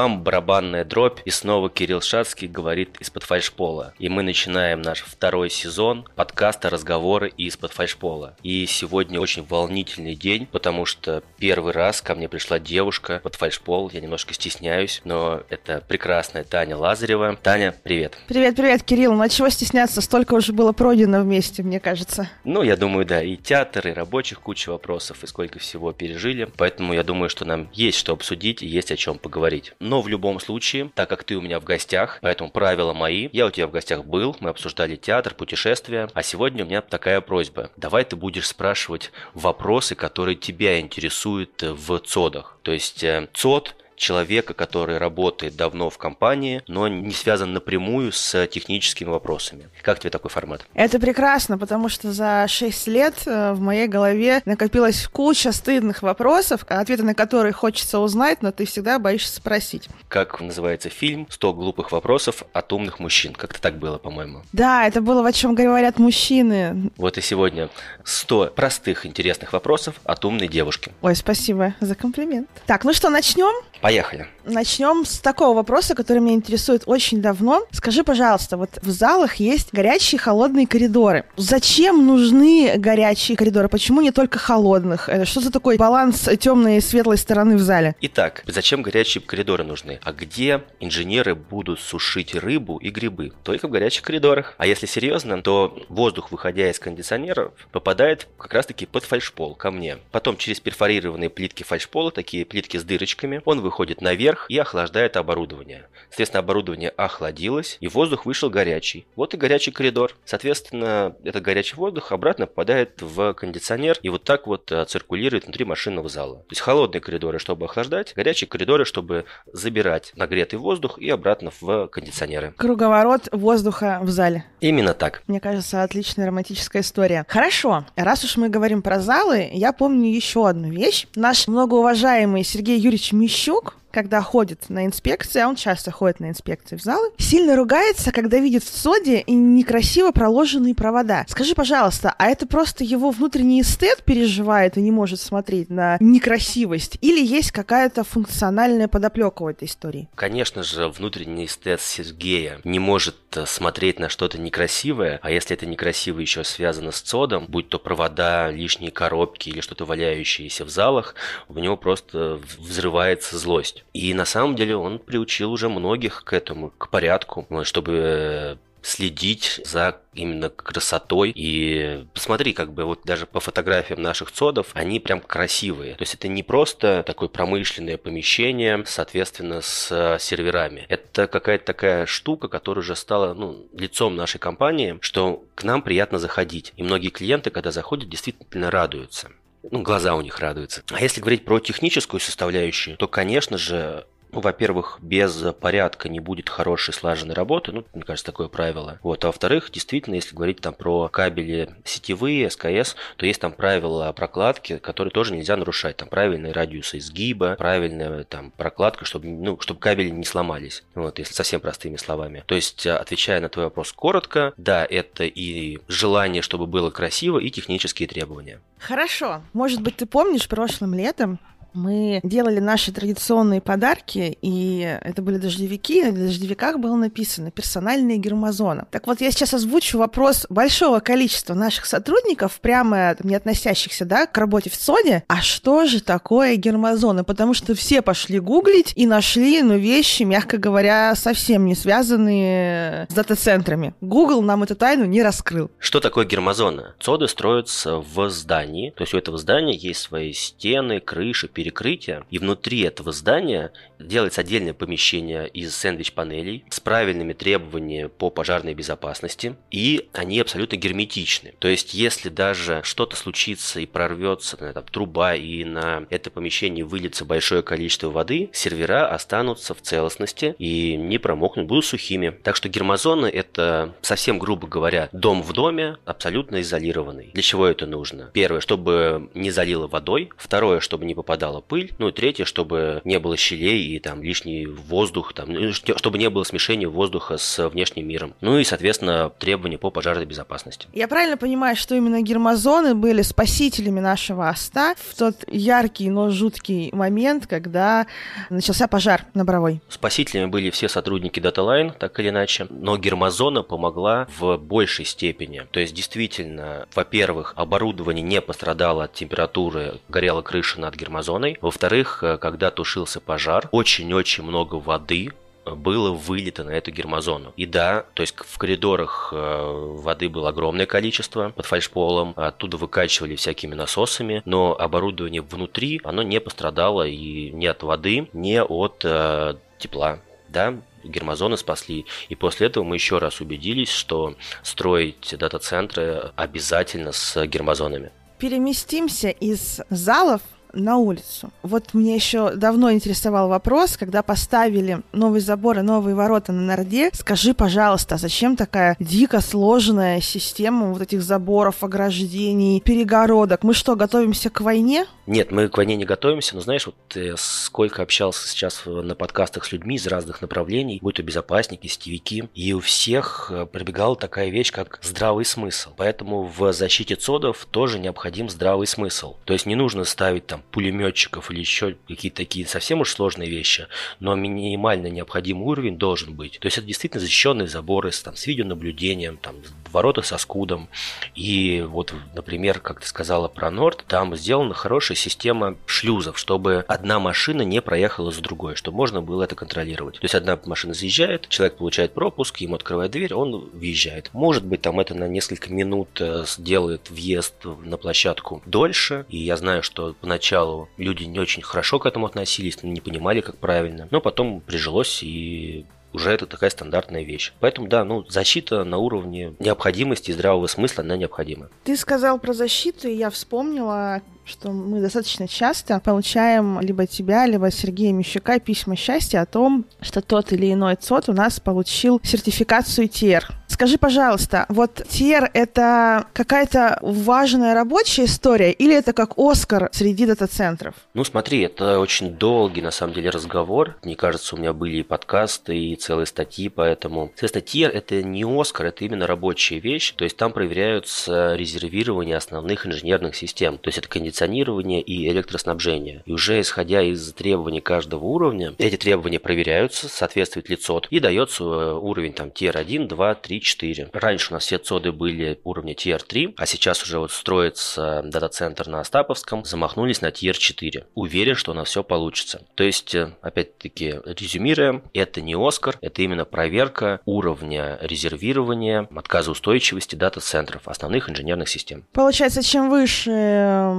Пам-пам, барабанная дробь, и снова Кирилл Шацкий говорит из-под фальшпола. И мы начинаем наш второй сезон подкаста «Разговоры из-под фальшпола». И сегодня очень волнительный день, потому что первый раз ко мне пришла девушка под фальшпол. Я немножко стесняюсь, но это прекрасная Таня Лазарева. Таня, привет. Привет, привет, Кирилл. Ну, чего стесняться? Столько уже было пройдено вместе, мне кажется. Ну, я думаю, да, и театр, и рабочих куча вопросов, и сколько всего пережили. Поэтому я думаю, что нам есть что обсудить и есть о чем поговорить. Но в любом случае, так как ты у меня в гостях, поэтому правила мои. Я у тебя в гостях был, мы обсуждали театр, путешествия. А сегодня у меня такая просьба. Давай ты будешь спрашивать вопросы, которые тебя интересуют в ЦОДах. То есть э, ЦОД человека, который работает давно в компании, но не связан напрямую с техническими вопросами. Как тебе такой формат? Это прекрасно, потому что за 6 лет э, в моей голове накопилась куча стыдных вопросов, ответы на которые хочется узнать, но ты всегда боишься спросить. Как называется фильм «100 глупых вопросов от умных мужчин». Как-то так было, по-моему. Да, это было «О чем говорят мужчины». Вот и сегодня 100 простых интересных вопросов от умной девушки. Ой, спасибо за комплимент. Так, ну что, начнем? Поехали. Начнем с такого вопроса, который меня интересует очень давно. Скажи, пожалуйста, вот в залах есть горячие и холодные коридоры. Зачем нужны горячие коридоры? Почему не только холодных? Э, что за такой баланс темной и светлой стороны в зале? Итак, зачем горячие коридоры нужны? А где инженеры будут сушить рыбу и грибы? Только в горячих коридорах. А если серьезно, то воздух, выходя из кондиционеров, попадает как раз-таки под фальшпол, ко мне. Потом через перфорированные плитки фальшпола, такие плитки с дырочками, он выходит наверх и охлаждает оборудование. Соответственно, оборудование охладилось, и воздух вышел горячий. Вот и горячий коридор. Соответственно, этот горячий воздух обратно попадает в кондиционер и вот так вот э, циркулирует внутри машинного зала. То есть холодные коридоры, чтобы охлаждать, горячие коридоры, чтобы забирать нагретый воздух и обратно в кондиционеры. Круговорот воздуха в зале. Именно так. Мне кажется, отличная романтическая история. Хорошо, раз уж мы говорим про залы, я помню еще одну вещь. Наш многоуважаемый Сергей Юрьевич ook? Когда ходит на инспекции, а он часто ходит на инспекции в залы, сильно ругается, когда видит в СОДе некрасиво проложенные провода. Скажи, пожалуйста, а это просто его внутренний эстет переживает и не может смотреть на некрасивость? Или есть какая-то функциональная подоплека в этой истории? Конечно же, внутренний эстет Сергея не может э, смотреть на что-то некрасивое, а если это некрасиво еще связано с ЦОДом, будь то провода, лишние коробки или что-то валяющееся в залах, в него просто взрывается злость есть. И на самом деле он приучил уже многих к этому, к порядку, чтобы э, следить за именно красотой. И посмотри, как бы вот даже по фотографиям наших цодов, они прям красивые. То есть это не просто такое промышленное помещение, соответственно, с э, серверами. Это какая-то такая штука, которая уже стала ну, лицом нашей компании, что к нам приятно заходить. И многие клиенты, когда заходят, действительно радуются ну, глаза у них радуются. А если говорить про техническую составляющую, то, конечно же, ну, во-первых, без порядка не будет хорошей слаженной работы, ну, мне кажется, такое правило. Вот, а во-вторых, действительно, если говорить там про кабели сетевые, СКС, то есть там правила прокладки, которые тоже нельзя нарушать. Там правильные радиусы изгиба, правильная там прокладка, чтобы, ну, чтобы кабели не сломались. Вот, если совсем простыми словами. То есть, отвечая на твой вопрос коротко, да, это и желание, чтобы было красиво, и технические требования. Хорошо. Может быть, ты помнишь, прошлым летом мы делали наши традиционные подарки, и это были дождевики, на дождевиках было написано «персональные гермозоны». Так вот, я сейчас озвучу вопрос большого количества наших сотрудников, прямо не относящихся да, к работе в СОДе, а что же такое гермозоны? Потому что все пошли гуглить и нашли, ну, вещи, мягко говоря, совсем не связанные с дата-центрами. Google нам эту тайну не раскрыл. Что такое гермозона? СОДы строятся в здании, то есть у этого здания есть свои стены, крыши, перекрытия, и внутри этого здания делается отдельное помещение из сэндвич-панелей с правильными требованиями по пожарной безопасности, и они абсолютно герметичны. То есть, если даже что-то случится и прорвется на там, труба, и на это помещение выльется большое количество воды, сервера останутся в целостности и не промокнут, будут сухими. Так что гермозоны это, совсем грубо говоря, дом в доме, абсолютно изолированный. Для чего это нужно? Первое, чтобы не залило водой. Второе, чтобы не попадал попадала пыль. Ну и третье, чтобы не было щелей и там лишний воздух, там, ну, чтобы не было смешения воздуха с внешним миром. Ну и, соответственно, требования по пожарной безопасности. Я правильно понимаю, что именно гермозоны были спасителями нашего оста в тот яркий, но жуткий момент, когда начался пожар на Боровой? Спасителями были все сотрудники DataLine, так или иначе, но гермозона помогла в большей степени. То есть, действительно, во-первых, оборудование не пострадало от температуры, горела крыша над гермозоной. Во-вторых, э, когда тушился пожар, очень-очень много воды было вылито на эту гермозону. И да, то есть в коридорах э, воды было огромное количество под фальшполом, оттуда выкачивали всякими насосами, но оборудование внутри, оно не пострадало и ни от воды, ни от э, тепла. Да, гермозоны спасли. И после этого мы еще раз убедились, что строить дата-центры обязательно с гермозонами. Переместимся из залов на улицу. Вот мне еще давно интересовал вопрос, когда поставили новый забор и новые ворота на Норде, скажи, пожалуйста, зачем такая дико сложная система вот этих заборов, ограждений, перегородок? Мы что, готовимся к войне? Нет, мы к войне не готовимся, но знаешь, вот э, сколько общался сейчас на подкастах с людьми из разных направлений, будь то безопасники, сетевики, и у всех э, пробегала такая вещь, как здравый смысл. Поэтому в защите цодов тоже необходим здравый смысл. То есть не нужно ставить там пулеметчиков или еще какие-то такие совсем уж сложные вещи, но минимально необходимый уровень должен быть. То есть это действительно защищенные заборы с, там, с видеонаблюдением, там, ворота со скудом. И вот, например, как ты сказала про Норд, там сделана хорошая система шлюзов, чтобы одна машина не проехала за другой, чтобы можно было это контролировать. То есть одна машина заезжает, человек получает пропуск, ему открывает дверь, он въезжает. Может быть, там это на несколько минут э, сделает въезд на площадку дольше. И я знаю, что поначалу люди не очень хорошо к этому относились, не понимали, как правильно. Но потом прижилось и уже это такая стандартная вещь. Поэтому, да, ну, защита на уровне необходимости и здравого смысла, она необходима. Ты сказал про защиту, и я вспомнила, что мы достаточно часто получаем либо тебя, либо Сергея Мещука письма счастья о том, что тот или иной ЦОД у нас получил сертификацию ТИР. Скажи, пожалуйста, вот ТИР — это какая-то важная рабочая история или это как Оскар среди дата-центров? Ну, смотри, это очень долгий, на самом деле, разговор. Мне кажется, у меня были и подкасты, и целые статьи, поэтому... Соответственно, ТИР — это не Оскар, это именно рабочая вещь, то есть там проверяются резервирование основных инженерных систем, то есть это кондиционирование и электроснабжение. И уже исходя из требований каждого уровня, эти требования проверяются, соответствует ли ЦОД, и дается э, уровень там Tier 1, 2, 3, 4. Раньше у нас все ЦОДы были уровня Tier 3, а сейчас уже вот строится дата-центр на Остаповском, замахнулись на Tier 4. Уверен, что у нас все получится. То есть, э, опять-таки, резюмируем, это не Оскар, это именно проверка уровня резервирования, отказоустойчивости дата-центров, основных инженерных систем. Получается, чем выше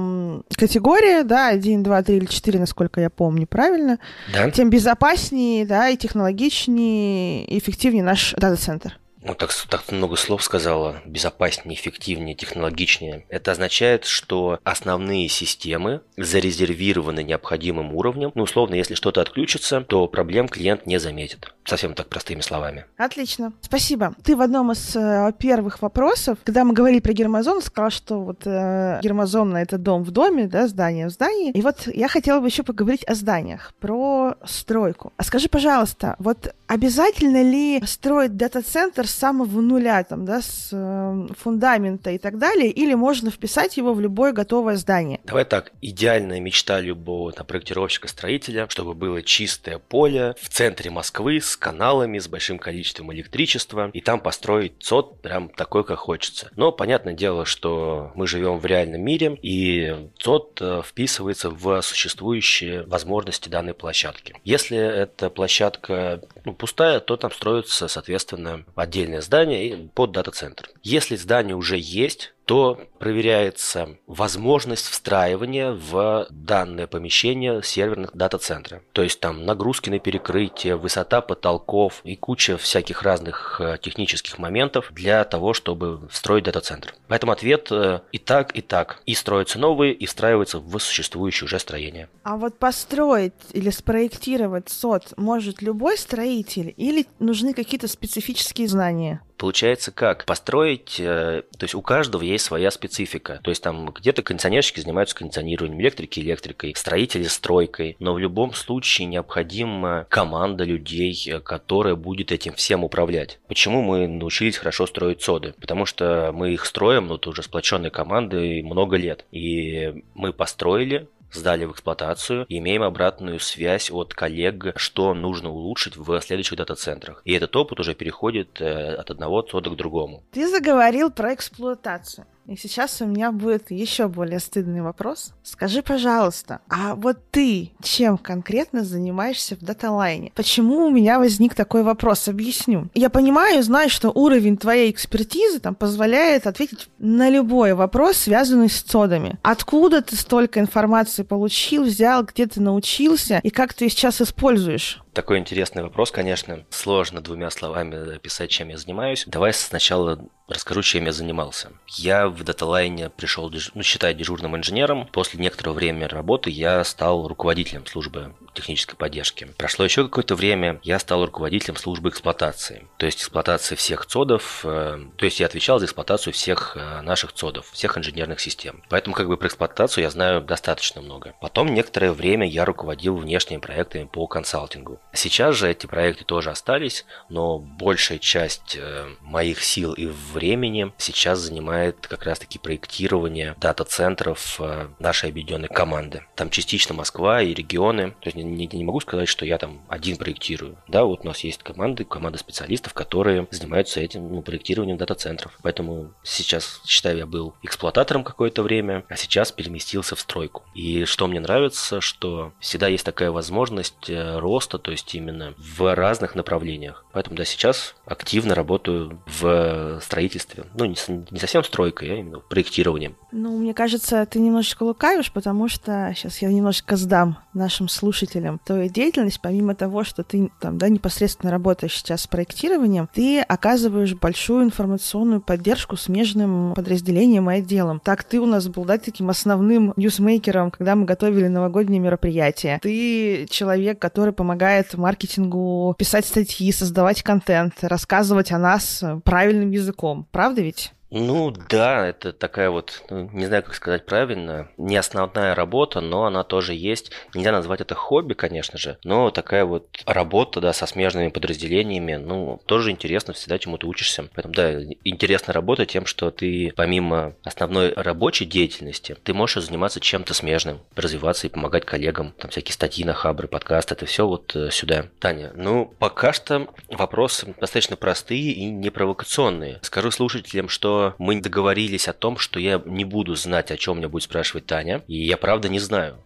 категория, да, 1, 2, 3 или 4, насколько я помню, правильно? Да. Тем безопаснее, да, и технологичнее, и эффективнее наш дата-центр. Ну, так, так много слов сказала. Безопаснее, эффективнее, технологичнее. Это означает, что основные системы зарезервированы необходимым уровнем. Ну, условно, если что-то отключится, то проблем клиент не заметит. Совсем так простыми словами. Отлично. Спасибо. Ты в одном из э, первых вопросов, когда мы говорили про гермозон, сказал, что вот э, гермозона — это дом в доме, да, здание в здании. И вот я хотела бы еще поговорить о зданиях, про стройку. А скажи, пожалуйста, вот обязательно ли строить дата-центр с самого нуля, там, да, с э, фундамента и так далее, или можно вписать его в любое готовое здание? Давай так, идеальная мечта любого там, проектировщика-строителя, чтобы было чистое поле в центре Москвы с каналами, с большим количеством электричества, и там построить ЦОД прям такой, как хочется. Но понятное дело, что мы живем в реальном мире, и ЦОД э, вписывается в существующие возможности данной площадки. Если эта площадка ну, пустая, то там строится, соответственно, отдельное здание под дата-центр. Если здание уже есть, то проверяется возможность встраивания в данное помещение серверных дата-центра. То есть там нагрузки на перекрытие, высота потолков и куча всяких разных э, технических моментов для того, чтобы встроить дата-центр. Поэтому ответ э, и так, и так. И строятся новые, и встраиваются в существующее уже строение. А вот построить или спроектировать сот может любой строитель или нужны какие-то специфические знания? Получается как? Построить, э, то есть у каждого есть своя специфика. То есть там где-то кондиционерщики занимаются кондиционированием, электрики электрикой, строители стройкой. Но в любом случае необходима команда людей, э, которая будет этим всем управлять. Почему мы научились хорошо строить соды? Потому что мы их строим, ну, уже сплоченной командой много лет. И мы построили, сдали в эксплуатацию, имеем обратную связь от коллег, что нужно улучшить в следующих дата-центрах. И этот опыт уже переходит э, от одного цода к другому. Ты заговорил про эксплуатацию. И сейчас у меня будет еще более стыдный вопрос. Скажи, пожалуйста, а вот ты чем конкретно занимаешься в даталайне? Почему у меня возник такой вопрос? Объясню. Я понимаю, знаю, что уровень твоей экспертизы там позволяет ответить на любой вопрос, связанный с цодами. Откуда ты столько информации получил, взял, где ты научился и как ты сейчас используешь? Такой интересный вопрос, конечно. Сложно двумя словами описать, чем я занимаюсь. Давай сначала расскажу, чем я занимался. Я в даталайне пришел, ну, считай, дежурным инженером. После некоторого времени работы я стал руководителем службы технической поддержки. Прошло еще какое-то время, я стал руководителем службы эксплуатации. То есть эксплуатации всех цодов, э, то есть я отвечал за эксплуатацию всех э, наших цодов, всех инженерных систем. Поэтому как бы про эксплуатацию я знаю достаточно много. Потом некоторое время я руководил внешними проектами по консалтингу. Сейчас же эти проекты тоже остались, но большая часть э, моих сил и времени сейчас занимает как раз-таки проектирование дата-центров э, нашей объединенной команды. Там частично Москва и регионы. То есть не, не, могу сказать, что я там один проектирую. Да, вот у нас есть команды, команда специалистов, которые занимаются этим ну, проектированием дата-центров. Поэтому сейчас, считаю, я был эксплуататором какое-то время, а сейчас переместился в стройку. И что мне нравится, что всегда есть такая возможность э, роста, то есть именно в разных направлениях. Поэтому, да, сейчас активно работаю в строительстве. Ну, не, не совсем стройкой, а именно проектированием. Ну, мне кажется, ты немножечко лукавишь, потому что сейчас я немножко сдам нашим слушателям твою деятельность, помимо того, что ты там, да, непосредственно работаешь сейчас с проектированием, ты оказываешь большую информационную поддержку смежным подразделениям и отделам. Так ты у нас был, да, таким основным ньюсмейкером, когда мы готовили новогодние мероприятия. Ты человек, который помогает маркетингу писать статьи, создавать контент, рассказывать о нас правильным языком. Правда ведь? Ну да, это такая вот, ну, не знаю, как сказать правильно, не основная работа, но она тоже есть. Нельзя назвать это хобби, конечно же, но такая вот работа, да, со смежными подразделениями, ну, тоже интересно, всегда чему ты учишься. Поэтому, да, интересная работа тем, что ты помимо основной рабочей деятельности, ты можешь заниматься чем-то смежным, развиваться и помогать коллегам. Там всякие статьи на хабры, подкасты, это все вот э, сюда. Таня, ну, пока что вопросы достаточно простые и непровокационные. Скажу слушателям, что мы договорились о том, что я не буду знать, о чем меня будет спрашивать Таня, и я правда не знаю.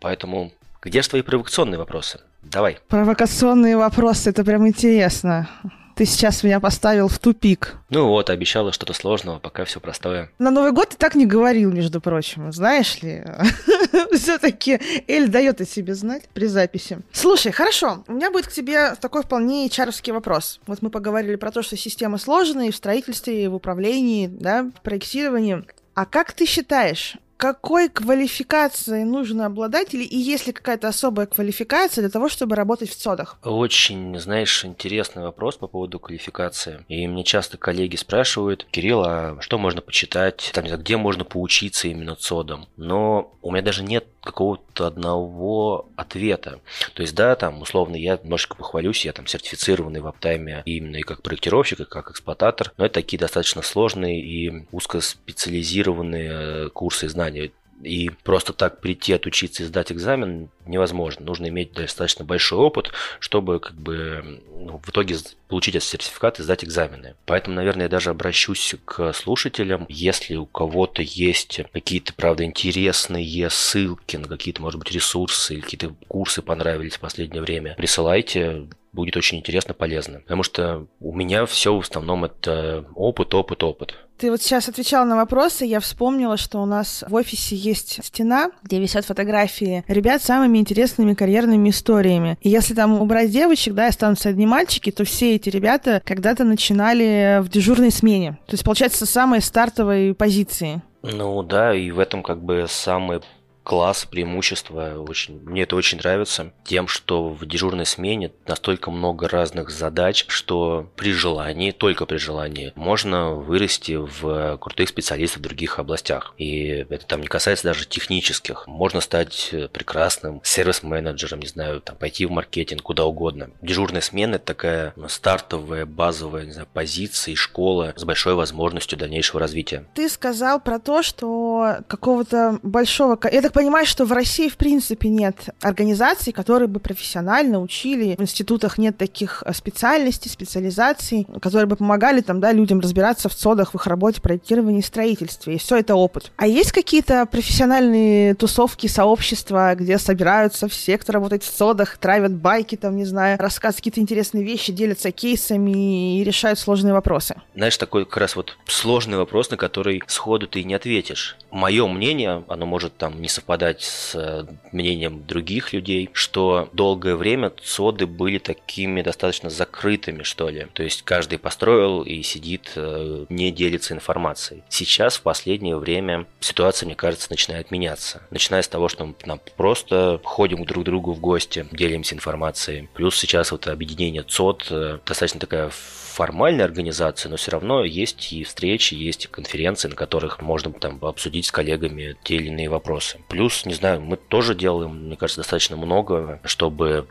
Поэтому где же твои провокационные вопросы? Давай. Провокационные вопросы, это прям интересно. Ты сейчас меня поставил в тупик. Ну вот, обещала что-то сложного, пока все простое. На Новый год ты так не говорил, между прочим, знаешь ли. Все-таки Эль дает о себе знать при записи. Слушай, хорошо, у меня будет к тебе такой вполне чаровский вопрос. Вот мы поговорили про то, что системы сложные в строительстве, в управлении, да, в проектировании. А как ты считаешь, какой квалификацией нужно обладать, или и есть ли какая-то особая квалификация для того, чтобы работать в ЦОДах? Очень, знаешь, интересный вопрос по поводу квалификации. И мне часто коллеги спрашивают, Кирилл, а что можно почитать, там, где можно поучиться именно ЦОДам? Но у меня даже нет какого-то одного ответа. То есть, да, там, условно, я немножечко похвалюсь, я там сертифицированный в аптайме именно и как проектировщик, и как эксплуататор, но это такие достаточно сложные и узкоспециализированные э, курсы и знания. И просто так прийти, отучиться и сдать экзамен невозможно. Нужно иметь достаточно большой опыт, чтобы как бы ну, в итоге получить этот сертификат и сдать экзамены. Поэтому, наверное, я даже обращусь к слушателям. Если у кого-то есть какие-то, правда, интересные ссылки на какие-то, может быть, ресурсы или какие-то курсы понравились в последнее время, присылайте будет очень интересно, полезно. Потому что у меня все в основном это опыт, опыт, опыт. Ты вот сейчас отвечал на вопросы, я вспомнила, что у нас в офисе есть стена, где висят фотографии ребят с самыми интересными карьерными историями. И если там убрать девочек, да, и останутся одни мальчики, то все эти ребята когда-то начинали в дежурной смене. То есть, получается, самые стартовые позиции. Ну да, и в этом как бы самый класс, преимущество. Очень, мне это очень нравится. Тем, что в дежурной смене настолько много разных задач, что при желании, только при желании, можно вырасти в крутых специалистов в других областях. И это там не касается даже технических. Можно стать прекрасным сервис-менеджером, не знаю, там, пойти в маркетинг, куда угодно. Дежурная смена – это такая стартовая, базовая, не знаю, позиция и школа с большой возможностью дальнейшего развития. Ты сказал про то, что какого-то большого... Я так понимаю, что в России, в принципе, нет организаций, которые бы профессионально учили. В институтах нет таких специальностей, специализаций, которые бы помогали там, да, людям разбираться в цодах, в их работе, проектировании, строительстве. И все это опыт. А есть какие-то профессиональные тусовки, сообщества, где собираются все, кто работает в цодах, травят байки, там, не знаю, рассказывают какие-то интересные вещи, делятся кейсами и решают сложные вопросы? Знаешь, такой как раз вот сложный вопрос, на который сходу ты не ответишь. Мое мнение, оно может там не совпадать с э, мнением других людей, что долгое время ЦОДы были такими достаточно закрытыми, что ли. То есть каждый построил и сидит, э, не делится информацией. Сейчас, в последнее время, ситуация, мне кажется, начинает меняться. Начиная с того, что мы просто ходим друг к другу в гости, делимся информацией. Плюс сейчас вот объединение ЦОД э, достаточно такая формальной организации, но все равно есть и встречи, есть и конференции, на которых можно там обсудить с коллегами те или иные вопросы. Плюс, не знаю, мы тоже делаем, мне кажется, достаточно много, чтобы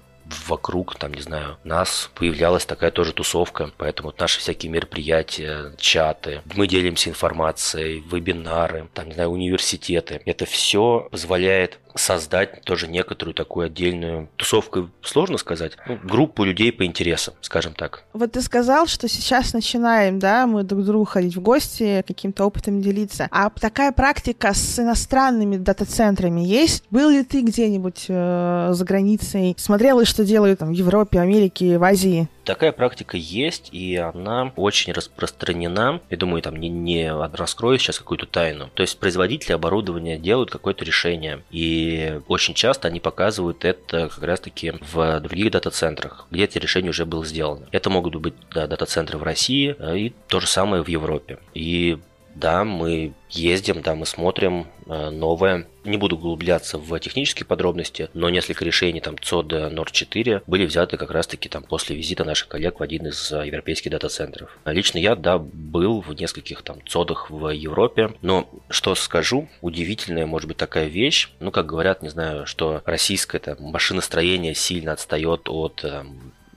вокруг, там, не знаю, нас появлялась такая тоже тусовка, поэтому наши всякие мероприятия, чаты, мы делимся информацией, вебинары, там, не знаю, университеты. Это все позволяет создать тоже некоторую такую отдельную тусовку, сложно сказать, ну, группу людей по интересам, скажем так. Вот ты сказал, что сейчас начинаем, да, мы друг к другу ходить в гости, каким-то опытом делиться. А такая практика с иностранными дата-центрами есть? Был ли ты где-нибудь э, за границей? Смотрел ли, что делают там в Европе, Америке, в Азии? Такая практика есть, и она очень распространена. Я думаю, там не, не раскрою сейчас какую-то тайну. То есть производители оборудования делают какое-то решение, и очень часто они показывают это как раз-таки в других дата-центрах, где эти решения уже было сделано. Это могут быть да, дата-центры в России э, и то же самое в Европе. И да, мы ездим, да, мы смотрим э, новое. Не буду углубляться в технические подробности, но несколько решений там ЦОД Норд 4 были взяты как раз-таки там после визита наших коллег в один из э, европейских дата-центров. Лично я, да, был в нескольких там ЦОДах в Европе, но что скажу, удивительная может быть такая вещь, ну, как говорят, не знаю, что российское там, машиностроение сильно отстает от Э,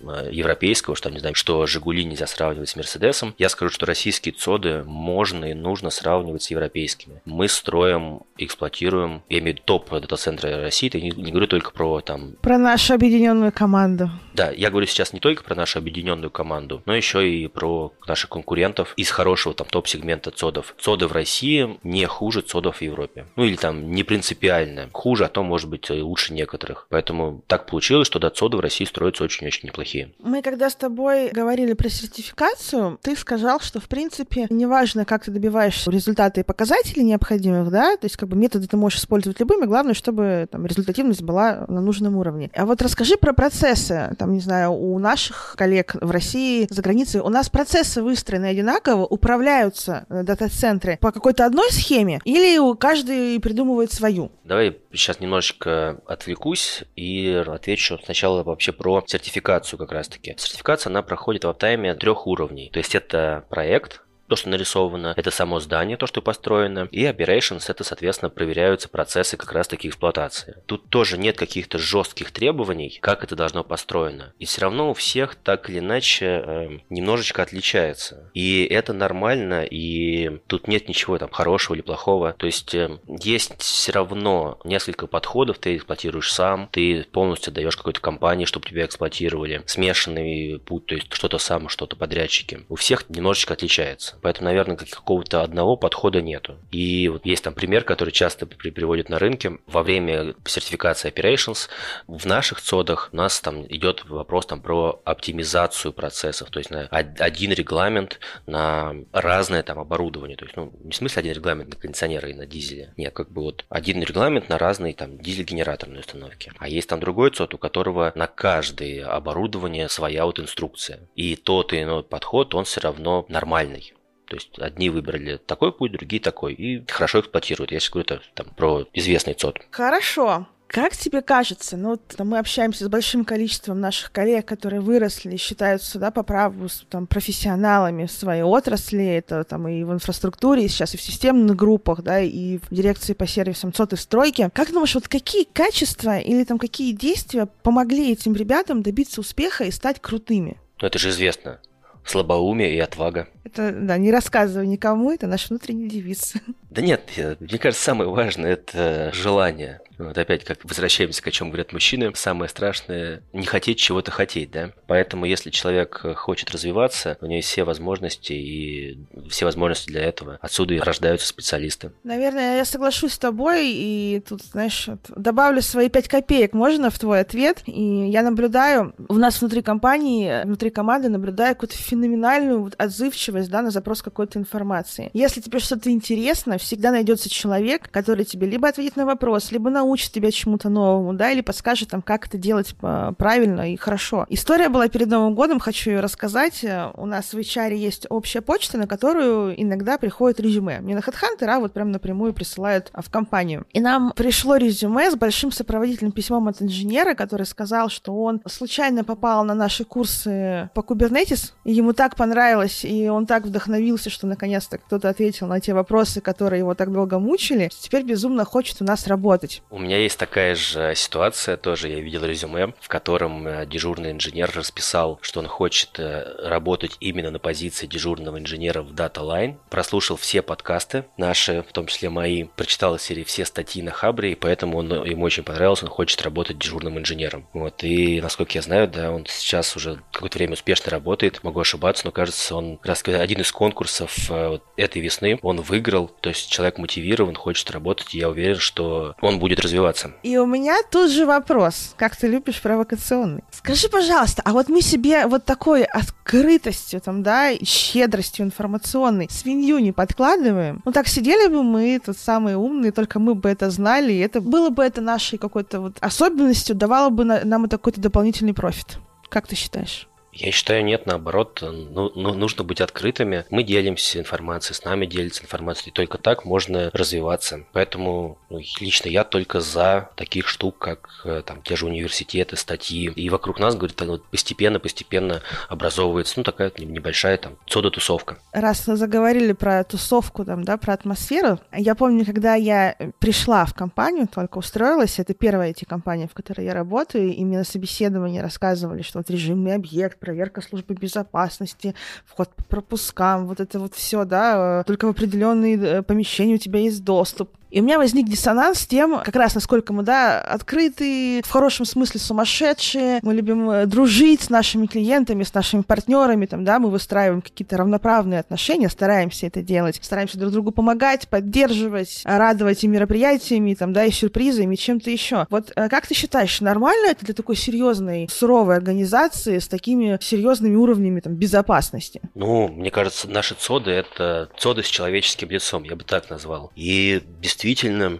европейского, что, не знаю, что «Жигули» нельзя сравнивать с «Мерседесом», я скажу, что российские ЦОДы можно и нужно сравнивать с европейскими. Мы строим, эксплуатируем, я имею в виду топ дата-центры России, я не, не говорю только про там... Про нашу объединенную команду. Да, я говорю сейчас не только про нашу объединенную команду, но еще и про наших конкурентов из хорошего там топ-сегмента ЦОДов. ЦОДы в России не хуже ЦОДов в Европе. Ну или там не принципиально. Хуже, а то может быть лучше некоторых. Поэтому так получилось, что да, ЦОДы в России строятся очень-очень неплохие неплохие. Мы когда с тобой говорили про сертификацию, ты сказал, что, в принципе, неважно, как ты добиваешься результата и показателей необходимых, да, то есть как бы методы ты можешь использовать любыми, главное, чтобы там результативность была на нужном уровне. А вот расскажи про процессы, там, не знаю, у наших коллег в России, за границей, у нас процессы выстроены одинаково, управляются э, дата-центры по какой-то одной схеме, или каждый придумывает свою? Давай сейчас немножечко отвлекусь и отвечу сначала вообще про сертификацию как раз-таки. Сертификация, она проходит в аптайме трех уровней. То есть это проект, то, что нарисовано, это само здание, то, что построено, и operations, это, соответственно, проверяются процессы как раз-таки эксплуатации. Тут тоже нет каких-то жестких требований, как это должно построено. И все равно у всех так или иначе э, немножечко отличается. И это нормально, и тут нет ничего там хорошего или плохого. То есть э, есть все равно несколько подходов, ты эксплуатируешь сам, ты полностью даешь какой-то компании, чтобы тебя эксплуатировали. Смешанный путь, то есть что-то сам, что-то подрядчики. У всех немножечко отличается. Поэтому, наверное, какого-то одного подхода нету. И вот есть там пример, который часто приводят на рынке. Во время сертификации operations в наших цодах у нас там идет вопрос там про оптимизацию процессов. То есть на один регламент на разное там оборудование. То есть, ну, не в смысле один регламент на кондиционеры и на дизеле. Нет, как бы вот один регламент на разные там дизель-генераторные установки. А есть там другой цод, у которого на каждое оборудование своя вот инструкция. И тот и иной подход, он все равно нормальный. То есть одни выбрали такой путь, другие такой, и хорошо эксплуатируют. Я сейчас говорю это, там, про известный ЦОД. Хорошо. Как тебе кажется, ну вот мы общаемся с большим количеством наших коллег, которые выросли, считаются, да, по праву там, профессионалами в своей отрасли, это там и в инфраструктуре, и сейчас и в системных группах, да, и в дирекции по сервисам ЦОТ и стройки. Как думаешь, вот какие качества или там какие действия помогли этим ребятам добиться успеха и стать крутыми? Ну, это же известно. Слабоумие и отвага. Это, да, не рассказывай никому, это наш внутренний девиз. Да нет, мне кажется, самое важное – это желание. Вот опять, как возвращаемся к о чем говорят мужчины, самое страшное – не хотеть чего-то хотеть, да? Поэтому, если человек хочет развиваться, у него есть все возможности, и все возможности для этого. Отсюда и рождаются специалисты. Наверное, я соглашусь с тобой, и тут, знаешь, добавлю свои пять копеек, можно, в твой ответ? И я наблюдаю, у нас внутри компании, внутри команды наблюдаю какую-то феноменальную вот отзывчивость, да, на запрос какой-то информации. Если тебе что-то интересно, всегда найдется человек, который тебе либо ответит на вопрос, либо на научит тебя чему-то новому, да, или подскажет там, как это делать а, правильно и хорошо. История была перед Новым годом, хочу ее рассказать. У нас в HR есть общая почта, на которую иногда приходит резюме. Не на HeadHunter, а вот прям напрямую присылают а, в компанию. И нам пришло резюме с большим сопроводительным письмом от инженера, который сказал, что он случайно попал на наши курсы по Kubernetes, и ему так понравилось, и он так вдохновился, что наконец-то кто-то ответил на те вопросы, которые его так долго мучили, теперь безумно хочет у нас работать. У меня есть такая же ситуация тоже. Я видел резюме, в котором э, дежурный инженер расписал, что он хочет э, работать именно на позиции дежурного инженера в Data Line. Прослушал все подкасты наши, в том числе мои. Прочитал из серии все статьи на Хабре, и поэтому он, ему очень понравилось. Он хочет работать дежурным инженером. Вот. И, насколько я знаю, да, он сейчас уже какое-то время успешно работает. Могу ошибаться, но кажется, он раз один из конкурсов э, этой весны он выиграл. То есть человек мотивирован, хочет работать. И я уверен, что он будет развиваться. И у меня тут же вопрос, как ты любишь провокационный. Скажи, пожалуйста, а вот мы себе вот такой открытостью, там, да, щедростью информационной свинью не подкладываем? Ну так сидели бы мы, тут самые умные, только мы бы это знали, и это было бы это нашей какой-то вот особенностью, давало бы нам это какой-то дополнительный профит. Как ты считаешь? Я считаю, нет, наоборот, ну, ну, нужно быть открытыми. Мы делимся информацией, с нами делится информацией, и только так можно развиваться. Поэтому ну, лично я только за таких штук, как э, там те же университеты, статьи. И вокруг нас, говорит, вот постепенно-постепенно образовывается, ну, такая небольшая там сода-тусовка. Раз заговорили про тусовку, там, да, про атмосферу, я помню, когда я пришла в компанию, только устроилась, это первая эти компания, в которой я работаю, и мне на собеседовании рассказывали, что вот режимный объект, проверка службы безопасности, вход по пропускам, вот это вот все, да, только в определенные э, помещения у тебя есть доступ. И у меня возник диссонанс с тем, как раз насколько мы, да, открытые, в хорошем смысле сумасшедшие, мы любим э, дружить с нашими клиентами, с нашими партнерами, там, да, мы выстраиваем какие-то равноправные отношения, стараемся это делать, стараемся друг другу помогать, поддерживать, радовать и мероприятиями, там, да, и сюрпризами, и чем-то еще. Вот э, как ты считаешь, нормально это для такой серьезной, суровой организации с такими серьезными уровнями там, безопасности? Ну, мне кажется, наши ЦОДы — это ЦОДы с человеческим лицом, я бы так назвал. И действительно,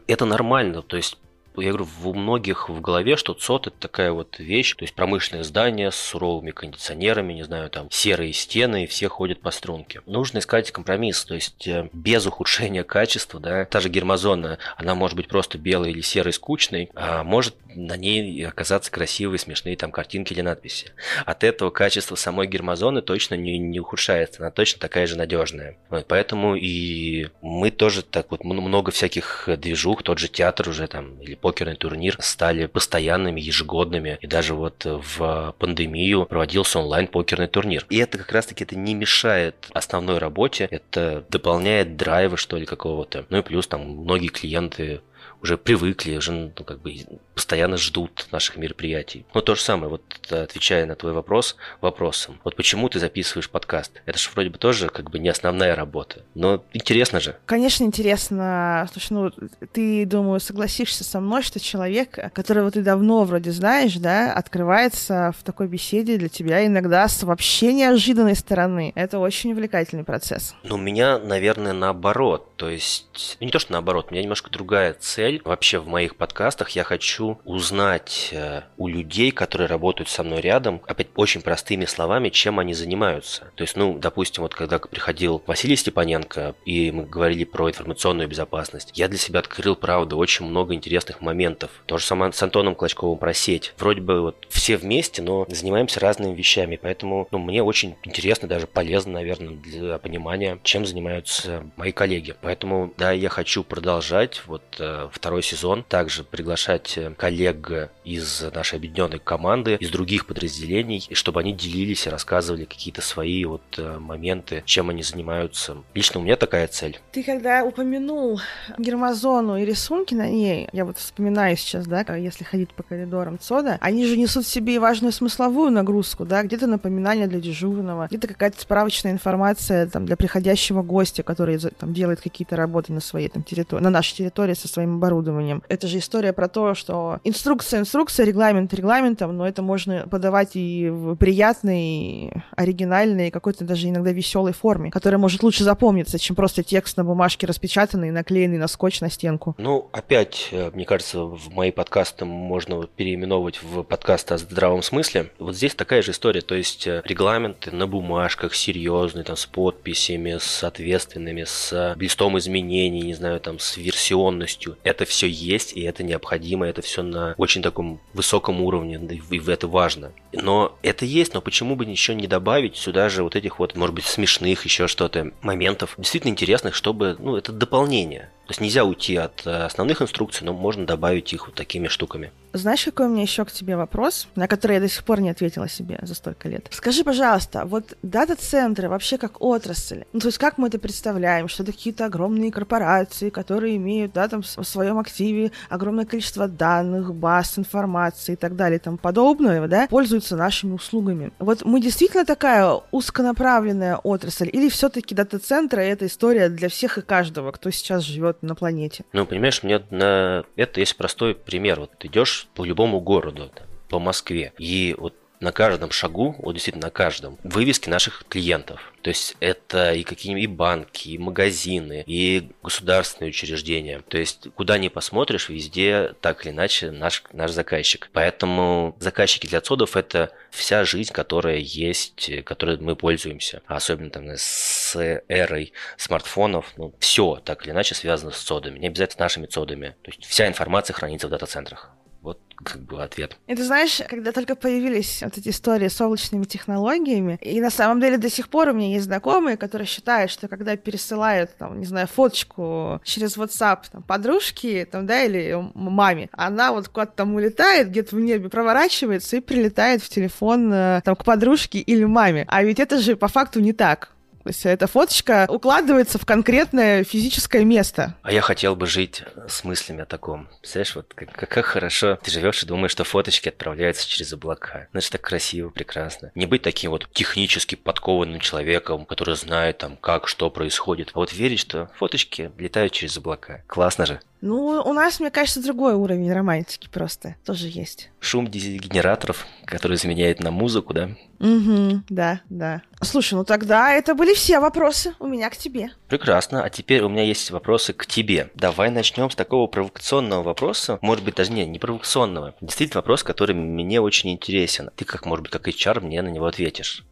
это нормально. То есть я говорю, у многих в голове, что ЦОТ это такая вот вещь, то есть промышленное здание с суровыми кондиционерами, не знаю, там серые стены, и все ходят по струнке. Нужно искать компромисс, то есть э, без ухудшения качества, да, та же гермозона, она может быть просто белой или серой скучной, а может на ней оказаться красивые, смешные там картинки или надписи. От этого качество самой гермозоны точно не, не ухудшается, она точно такая же надежная. Вот, поэтому и мы тоже так вот много всяких движух, тот же театр уже там или покерный турнир стали постоянными, ежегодными. И даже вот в пандемию проводился онлайн-покерный турнир. И это как раз-таки это не мешает основной работе, это дополняет драйва, что ли, какого-то. Ну и плюс там многие клиенты уже привыкли, уже ну, как бы постоянно ждут наших мероприятий. Но то же самое, вот отвечая на твой вопрос вопросом. Вот почему ты записываешь подкаст? Это же вроде бы тоже как бы не основная работа. Но интересно же. Конечно, интересно. Слушай, ну, ты, думаю, согласишься со мной, что человек, которого ты давно вроде знаешь, да, открывается в такой беседе для тебя иногда с вообще неожиданной стороны. Это очень увлекательный процесс. Ну, у меня, наверное, наоборот. То есть, ну, не то, что наоборот, у меня немножко другая цель цель. Вообще в моих подкастах я хочу узнать э, у людей, которые работают со мной рядом, опять очень простыми словами, чем они занимаются. То есть, ну, допустим, вот когда приходил Василий Степаненко, и мы говорили про информационную безопасность, я для себя открыл, правда, очень много интересных моментов. То же самое с Антоном Клочковым про сеть. Вроде бы вот все вместе, но занимаемся разными вещами, поэтому ну, мне очень интересно, даже полезно, наверное, для понимания, чем занимаются мои коллеги. Поэтому, да, я хочу продолжать вот э, второй сезон, также приглашать э, коллег из нашей объединенной команды, из других подразделений, и чтобы они делились и рассказывали какие-то свои вот э, моменты, чем они занимаются. Лично у меня такая цель. Ты когда упомянул гермозону и рисунки на ней, я вот вспоминаю сейчас, да, если ходить по коридорам ЦОДа, они же несут в себе и важную смысловую нагрузку, да, где-то напоминание для дежурного, где-то какая-то справочная информация там для приходящего гостя, который там делает какие-то работы на своей там территории, на нашей территории со своим оборудованием. Это же история про то, что инструкция, инструкция, регламент регламентом, но это можно подавать и в приятной, оригинальной, какой-то даже иногда веселой форме, которая может лучше запомниться, чем просто текст на бумажке распечатанный, наклеенный на скотч на стенку. Ну, опять, э, мне кажется, в мои подкасты можно переименовывать в подкаст о здравом смысле. Вот здесь такая же история, то есть э, регламенты на бумажках серьезные, там, с подписями, с ответственными, с листом изменений, не знаю, там, с версионностью. Это все есть, и это необходимо, это все на очень таком высоком уровне, и это важно. Но это есть, но почему бы еще не добавить сюда же вот этих вот, может быть, смешных еще что-то моментов, действительно интересных, чтобы, ну, это дополнение. То есть нельзя уйти от э, основных инструкций, но можно добавить их вот такими штуками. Знаешь, какой у меня еще к тебе вопрос, на который я до сих пор не ответила себе за столько лет? Скажи, пожалуйста, вот дата-центры вообще как отрасль, ну то есть как мы это представляем, что это какие-то огромные корпорации, которые имеют, да, там в своем активе огромное количество данных, баз, информации и так далее и тому подобное, да, пользуются нашими услугами. Вот мы действительно такая узконаправленная отрасль или все-таки дата-центры это история для всех и каждого, кто сейчас живет на планете. Ну, понимаешь, мне на это есть простой пример. Вот идешь по любому городу, по Москве, и вот на каждом шагу, вот действительно на каждом, вывески наших клиентов. То есть это и какие-нибудь и банки, и магазины, и государственные учреждения. То есть куда ни посмотришь, везде так или иначе наш, наш заказчик. Поэтому заказчики для отсодов это вся жизнь, которая есть, которой мы пользуемся. Особенно там с эрой смартфонов. Ну, все так или иначе связано с цодами. Не обязательно с нашими цодами. То есть вся информация хранится в дата-центрах. Вот как бы ответ. И ты знаешь, когда только появились вот эти истории с облачными технологиями, и на самом деле до сих пор у меня есть знакомые, которые считают, что когда пересылают, там, не знаю, фоточку через WhatsApp там, подружки, там, да, или маме, она вот куда-то там улетает, где-то в небе проворачивается и прилетает в телефон э, там, к подружке или маме. А ведь это же по факту не так. То есть эта фоточка укладывается в конкретное физическое место. А я хотел бы жить с мыслями о таком. Представляешь, вот как, как, как хорошо ты живешь и думаешь, что фоточки отправляются через облака. Значит, так красиво, прекрасно. Не быть таким вот технически подкованным человеком, который знает там, как, что происходит. А вот верить, что фоточки летают через облака. Классно же. Ну, у нас, мне кажется, другой уровень романтики просто тоже есть. Шум генераторов, который заменяет на музыку, да? Угу, да, да. Слушай, ну тогда это были все вопросы у меня к тебе. Прекрасно. А теперь у меня есть вопросы к тебе. Давай начнем с такого провокационного вопроса. Может быть, даже не, не провокационного. Действительно вопрос, который мне очень интересен. Ты, как, может быть, как HR, мне на него ответишь.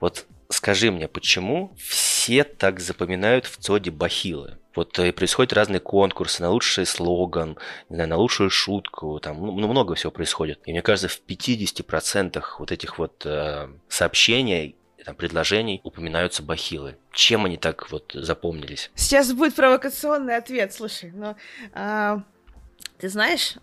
Вот скажи мне, почему все так запоминают в ЦОДе бахилы? Вот и э, происходят разные конкурсы на лучший слоган, не знаю, на лучшую шутку, там ну, ну много всего происходит. И мне кажется, в 50% вот этих вот э, сообщений там, предложений упоминаются бахилы. Чем они так вот запомнились? Сейчас будет провокационный ответ, слушай, но а, ты знаешь,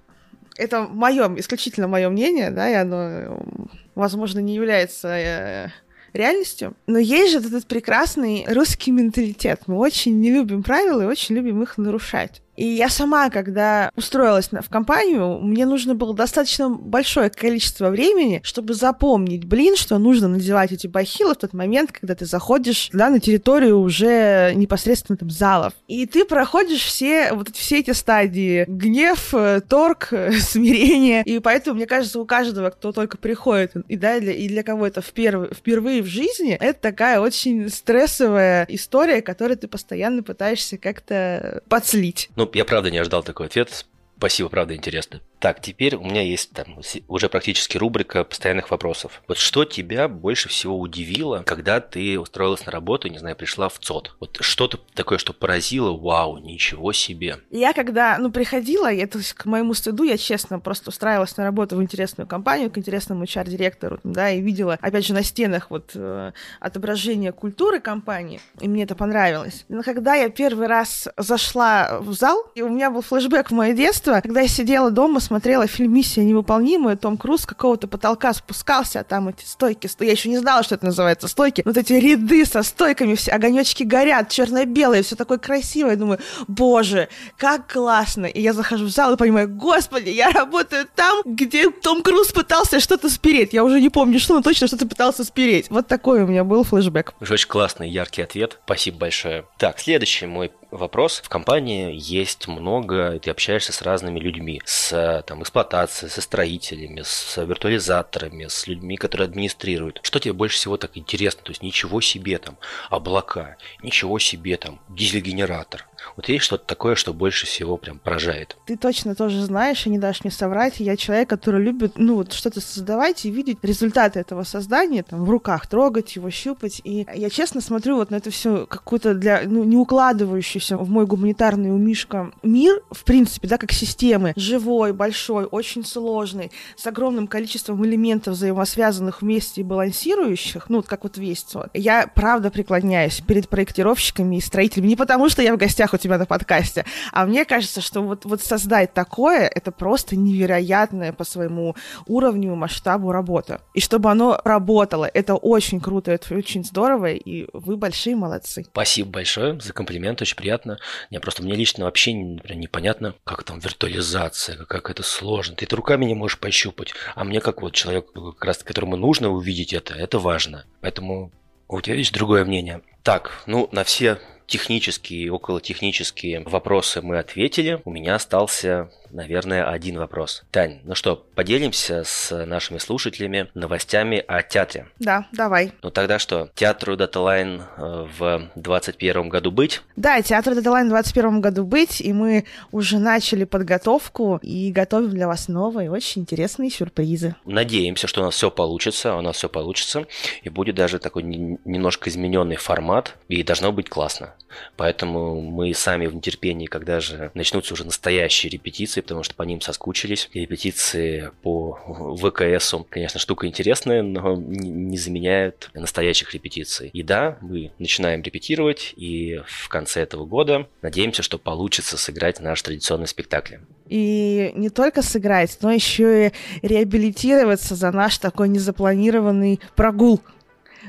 это мое, исключительно мое мнение, да, и оно, возможно, не является э, реальностью. Но есть же этот прекрасный русский менталитет. Мы очень не любим правила и очень любим их нарушать. И я сама, когда устроилась в компанию, мне нужно было достаточно большое количество времени, чтобы запомнить, блин, что нужно надевать эти бахилы в тот момент, когда ты заходишь да, на территорию уже непосредственно там залов. И ты проходишь все, вот все эти стадии. Гнев, э, торг, э, смирение. И поэтому, мне кажется, у каждого, кто только приходит, и, да, для, и для кого это впервые, впервые в жизни, это такая очень стрессовая история, которую ты постоянно пытаешься как-то подслить. Я правда не ожидал такой ответ. Спасибо, правда, интересно. Так, теперь у меня есть там уже практически рубрика постоянных вопросов. Вот что тебя больше всего удивило, когда ты устроилась на работу, не знаю, пришла в ЦОД? Вот что-то такое, что поразило, вау, ничего себе. Я когда, ну, приходила, я, то есть, к моему стыду, я честно просто устраивалась на работу в интересную компанию, к интересному HR-директору, да, и видела, опять же, на стенах вот э, отображение культуры компании, и мне это понравилось. Но когда я первый раз зашла в зал, и у меня был флешбэк в мое детство, когда я сидела дома, смотрела фильм «Миссия невыполнимая», Том Круз какого-то потолка спускался, а там эти стойки, я еще не знала, что это называется стойки, вот эти ряды со стойками, все огонечки горят, черно-белые, все такое красивое, думаю, боже, как классно, и я захожу в зал и понимаю, господи, я работаю там, где Том Круз пытался что-то спереть, я уже не помню, что, но точно что-то пытался спереть. Вот такой у меня был флешбэк. Очень классный, яркий ответ, спасибо большое. Так, следующий мой вопрос. В компании есть много, ты общаешься с разными людьми, с там, эксплуатацией, со строителями, с виртуализаторами, с людьми, которые администрируют. Что тебе больше всего так интересно? То есть ничего себе там облака, ничего себе там дизель-генератор, вот есть что-то такое, что больше всего прям поражает? Ты точно тоже знаешь и не дашь мне соврать. Я человек, который любит, ну, вот что-то создавать и видеть результаты этого создания, там, в руках, трогать его, щупать. И я честно смотрю вот на это все какую-то для, ну, не укладывающуюся в мой гуманитарный умишка мир, в принципе, да, как системы, живой, большой, очень сложный, с огромным количеством элементов взаимосвязанных вместе и балансирующих, ну, вот как вот весь вот. Я, правда, преклоняюсь перед проектировщиками и строителями не потому, что я в гостях у тебя на подкасте. А мне кажется, что вот, вот создать такое, это просто невероятное по своему уровню, масштабу работа. И чтобы оно работало, это очень круто, это очень здорово, и вы большие молодцы. Спасибо большое за комплимент, очень приятно. Не, просто мне лично вообще непонятно, как там виртуализация, как это сложно. Ты это руками не можешь пощупать, а мне как вот человек, как раз которому нужно увидеть это, это важно. Поэтому у тебя есть другое мнение. Так, ну, на все технические и околотехнические вопросы мы ответили. У меня остался наверное, один вопрос. Тань, ну что, поделимся с нашими слушателями новостями о театре? Да, давай. Ну тогда что, театру Даталайн э, в 2021 году быть? Да, театру Даталайн в 2021 году быть, и мы уже начали подготовку и готовим для вас новые, очень интересные сюрпризы. Надеемся, что у нас все получится, у нас все получится, и будет даже такой немножко измененный формат, и должно быть классно. Поэтому мы сами в нетерпении, когда же начнутся уже настоящие репетиции, потому что по ним соскучились. Репетиции по ВКС, конечно, штука интересная, но не заменяют настоящих репетиций. И да, мы начинаем репетировать, и в конце этого года надеемся, что получится сыграть наш традиционный спектакль. И не только сыграть, но еще и реабилитироваться за наш такой незапланированный прогул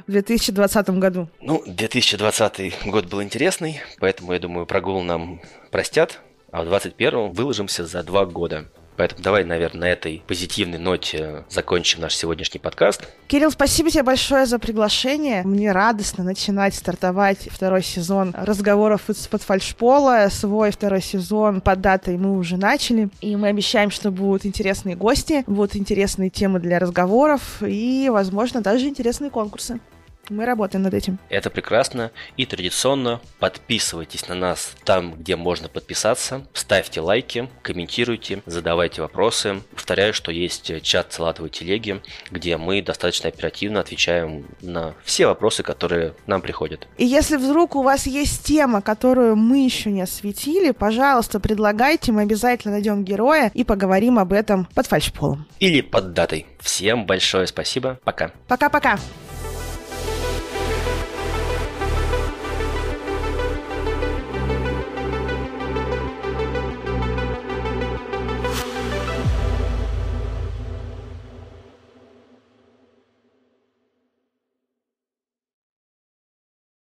в 2020 году? Ну, 2020 год был интересный, поэтому, я думаю, прогул нам простят а в 21-м выложимся за два года. Поэтому давай, наверное, на этой позитивной ноте закончим наш сегодняшний подкаст. Кирилл, спасибо тебе большое за приглашение. Мне радостно начинать стартовать второй сезон разговоров из-под фальшпола. Свой второй сезон под датой мы уже начали. И мы обещаем, что будут интересные гости, будут интересные темы для разговоров и, возможно, даже интересные конкурсы. Мы работаем над этим. Это прекрасно. И традиционно подписывайтесь на нас там, где можно подписаться. Ставьте лайки, комментируйте, задавайте вопросы. Повторяю, что есть чат салатовой телеги, где мы достаточно оперативно отвечаем на все вопросы, которые нам приходят. И если вдруг у вас есть тема, которую мы еще не осветили, пожалуйста, предлагайте, мы обязательно найдем героя и поговорим об этом под фальшполом. Или под датой. Всем большое спасибо. Пока. Пока-пока.